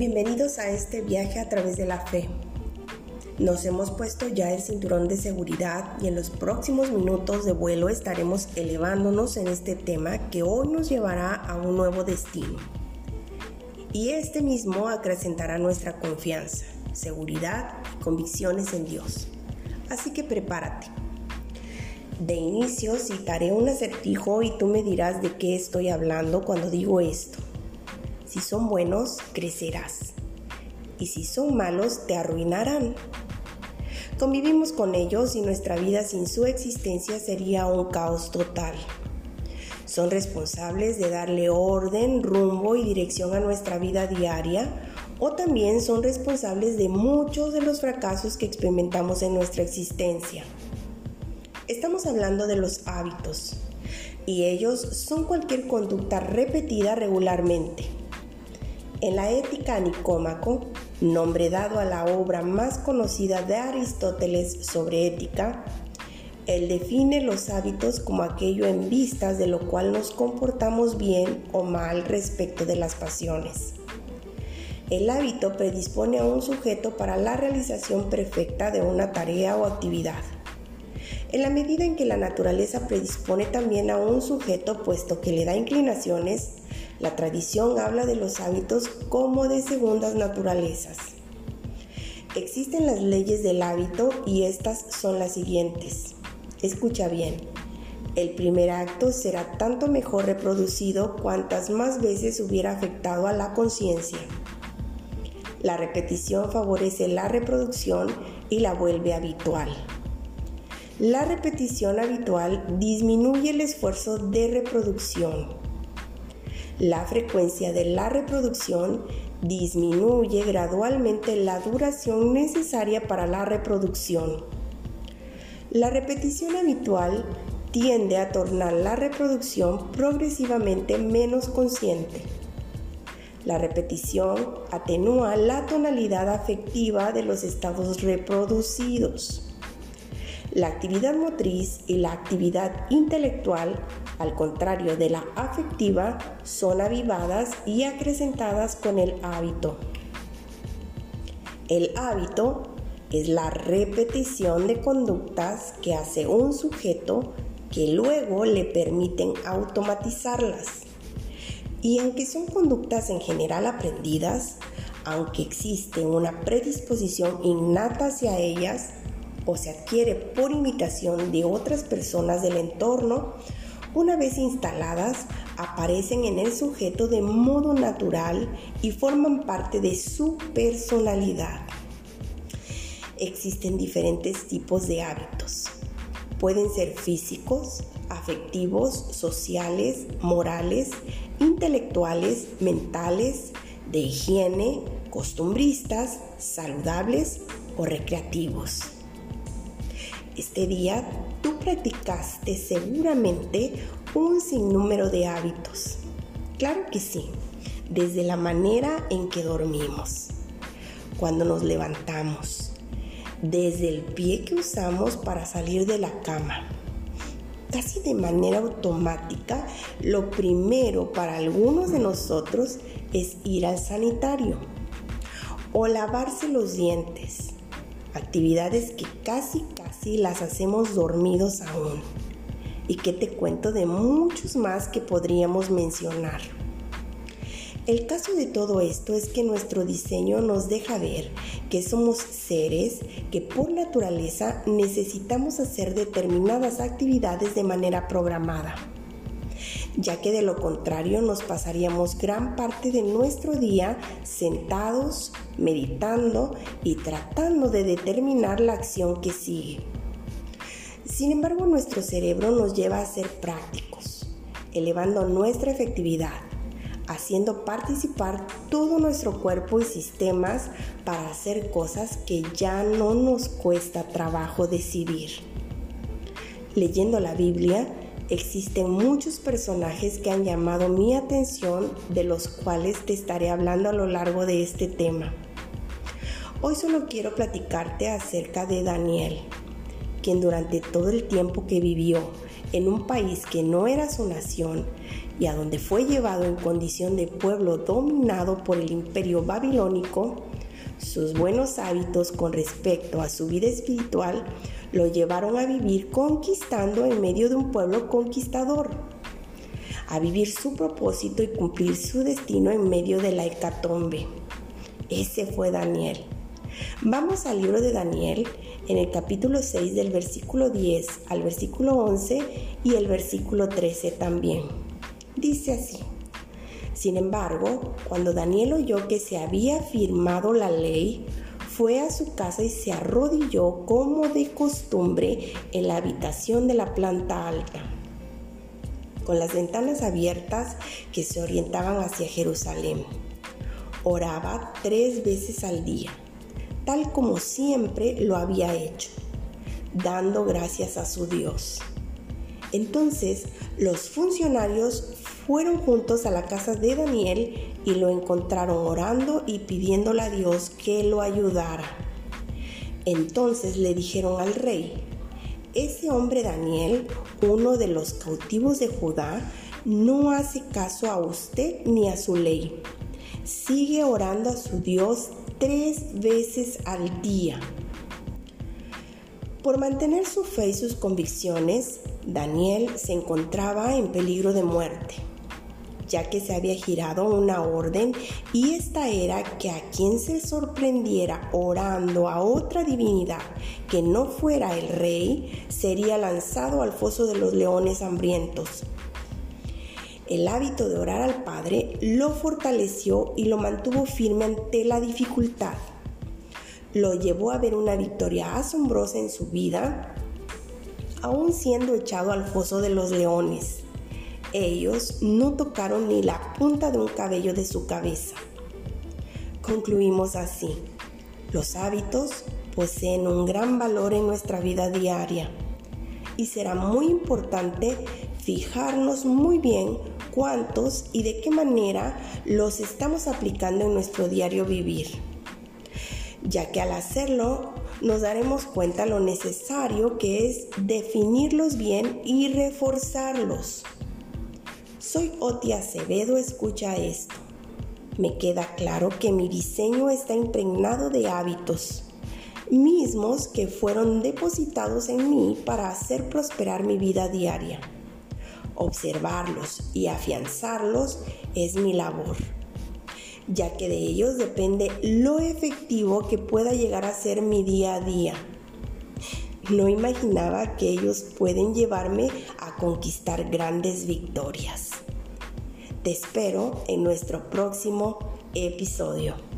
Bienvenidos a este viaje a través de la fe. Nos hemos puesto ya el cinturón de seguridad y en los próximos minutos de vuelo estaremos elevándonos en este tema que hoy nos llevará a un nuevo destino. Y este mismo acrecentará nuestra confianza, seguridad y convicciones en Dios. Así que prepárate. De inicio citaré un acertijo y tú me dirás de qué estoy hablando cuando digo esto. Si son buenos, crecerás. Y si son malos, te arruinarán. Convivimos con ellos y nuestra vida sin su existencia sería un caos total. Son responsables de darle orden, rumbo y dirección a nuestra vida diaria o también son responsables de muchos de los fracasos que experimentamos en nuestra existencia. Estamos hablando de los hábitos y ellos son cualquier conducta repetida regularmente. En la Ética Nicómaco, nombre dado a la obra más conocida de Aristóteles sobre ética, él define los hábitos como aquello en vistas de lo cual nos comportamos bien o mal respecto de las pasiones. El hábito predispone a un sujeto para la realización perfecta de una tarea o actividad en la medida en que la naturaleza predispone también a un sujeto puesto que le da inclinaciones, la tradición habla de los hábitos como de segundas naturalezas. Existen las leyes del hábito y estas son las siguientes. Escucha bien. El primer acto será tanto mejor reproducido cuantas más veces hubiera afectado a la conciencia. La repetición favorece la reproducción y la vuelve habitual. La repetición habitual disminuye el esfuerzo de reproducción. La frecuencia de la reproducción disminuye gradualmente la duración necesaria para la reproducción. La repetición habitual tiende a tornar la reproducción progresivamente menos consciente. La repetición atenúa la tonalidad afectiva de los estados reproducidos. La actividad motriz y la actividad intelectual, al contrario de la afectiva, son avivadas y acrecentadas con el hábito. El hábito es la repetición de conductas que hace un sujeto que luego le permiten automatizarlas. Y aunque son conductas en general aprendidas, aunque existe una predisposición innata hacia ellas, o se adquiere por imitación de otras personas del entorno, una vez instaladas, aparecen en el sujeto de modo natural y forman parte de su personalidad. Existen diferentes tipos de hábitos. Pueden ser físicos, afectivos, sociales, morales, intelectuales, mentales, de higiene, costumbristas, saludables o recreativos. Este día tú practicaste seguramente un sinnúmero de hábitos. Claro que sí, desde la manera en que dormimos, cuando nos levantamos, desde el pie que usamos para salir de la cama. Casi de manera automática, lo primero para algunos de nosotros es ir al sanitario o lavarse los dientes actividades que casi casi las hacemos dormidos aún. Y que te cuento de muchos más que podríamos mencionar. El caso de todo esto es que nuestro diseño nos deja ver que somos seres que por naturaleza necesitamos hacer determinadas actividades de manera programada ya que de lo contrario nos pasaríamos gran parte de nuestro día sentados, meditando y tratando de determinar la acción que sigue. Sin embargo, nuestro cerebro nos lleva a ser prácticos, elevando nuestra efectividad, haciendo participar todo nuestro cuerpo y sistemas para hacer cosas que ya no nos cuesta trabajo decidir. Leyendo la Biblia, existen muchos personajes que han llamado mi atención, de los cuales te estaré hablando a lo largo de este tema. Hoy solo quiero platicarte acerca de Daniel, quien durante todo el tiempo que vivió en un país que no era su nación y a donde fue llevado en condición de pueblo dominado por el imperio babilónico, sus buenos hábitos con respecto a su vida espiritual lo llevaron a vivir conquistando en medio de un pueblo conquistador, a vivir su propósito y cumplir su destino en medio de la hecatombe. Ese fue Daniel. Vamos al libro de Daniel en el capítulo 6 del versículo 10 al versículo 11 y el versículo 13 también. Dice así. Sin embargo, cuando Daniel oyó que se había firmado la ley, fue a su casa y se arrodilló como de costumbre en la habitación de la planta alta, con las ventanas abiertas que se orientaban hacia Jerusalén. Oraba tres veces al día, tal como siempre lo había hecho, dando gracias a su Dios. Entonces los funcionarios fueron juntos a la casa de Daniel y lo encontraron orando y pidiéndole a Dios que lo ayudara. Entonces le dijeron al rey, ese hombre Daniel, uno de los cautivos de Judá, no hace caso a usted ni a su ley. Sigue orando a su Dios tres veces al día. Por mantener su fe y sus convicciones, Daniel se encontraba en peligro de muerte ya que se había girado una orden y esta era que a quien se sorprendiera orando a otra divinidad que no fuera el rey sería lanzado al foso de los leones hambrientos. El hábito de orar al Padre lo fortaleció y lo mantuvo firme ante la dificultad. Lo llevó a ver una victoria asombrosa en su vida, aún siendo echado al foso de los leones. Ellos no tocaron ni la punta de un cabello de su cabeza. Concluimos así. Los hábitos poseen un gran valor en nuestra vida diaria y será muy importante fijarnos muy bien cuántos y de qué manera los estamos aplicando en nuestro diario vivir, ya que al hacerlo nos daremos cuenta lo necesario que es definirlos bien y reforzarlos. Soy Oti Acevedo, escucha esto. Me queda claro que mi diseño está impregnado de hábitos, mismos que fueron depositados en mí para hacer prosperar mi vida diaria. Observarlos y afianzarlos es mi labor, ya que de ellos depende lo efectivo que pueda llegar a ser mi día a día. No imaginaba que ellos pueden llevarme a conquistar grandes victorias. Te espero en nuestro próximo episodio.